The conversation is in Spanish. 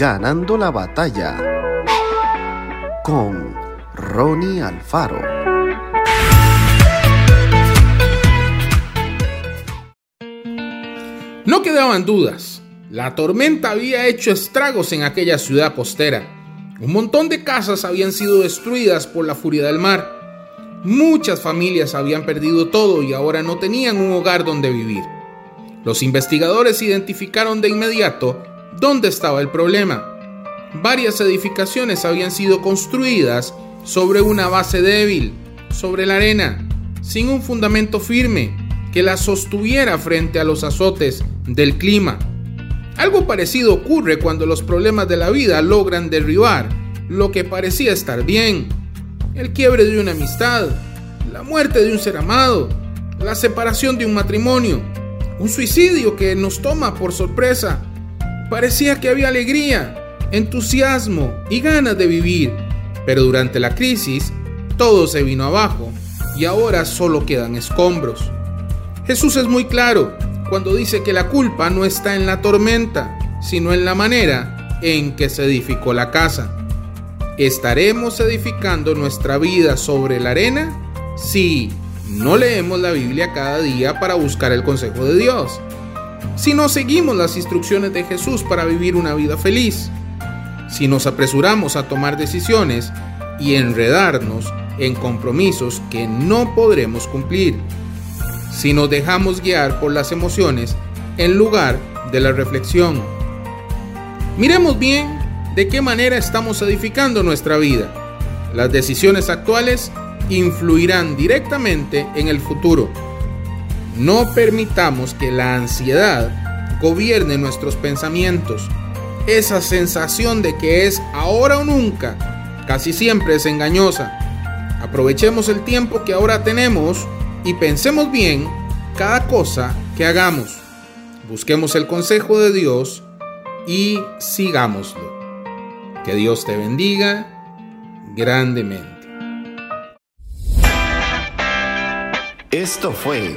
Ganando la batalla con Ronnie Alfaro. No quedaban dudas. La tormenta había hecho estragos en aquella ciudad costera. Un montón de casas habían sido destruidas por la furia del mar. Muchas familias habían perdido todo y ahora no tenían un hogar donde vivir. Los investigadores identificaron de inmediato dónde estaba el problema. Varias edificaciones habían sido construidas sobre una base débil, sobre la arena, sin un fundamento firme que las sostuviera frente a los azotes del clima. Algo parecido ocurre cuando los problemas de la vida logran derribar lo que parecía estar bien el quiebre de una amistad, la muerte de un ser amado, la separación de un matrimonio, un suicidio que nos toma por sorpresa. Parecía que había alegría, entusiasmo y ganas de vivir, pero durante la crisis todo se vino abajo y ahora solo quedan escombros. Jesús es muy claro cuando dice que la culpa no está en la tormenta, sino en la manera en que se edificó la casa. ¿Estaremos edificando nuestra vida sobre la arena? Si no leemos la Biblia cada día para buscar el consejo de Dios. Si no seguimos las instrucciones de Jesús para vivir una vida feliz. Si nos apresuramos a tomar decisiones y enredarnos en compromisos que no podremos cumplir. Si nos dejamos guiar por las emociones en lugar de la reflexión. Miremos bien de qué manera estamos edificando nuestra vida. Las decisiones actuales influirán directamente en el futuro. No permitamos que la ansiedad gobierne nuestros pensamientos. Esa sensación de que es ahora o nunca casi siempre es engañosa. Aprovechemos el tiempo que ahora tenemos y pensemos bien cada cosa que hagamos. Busquemos el consejo de Dios y sigámoslo. Que Dios te bendiga grandemente. Esto fue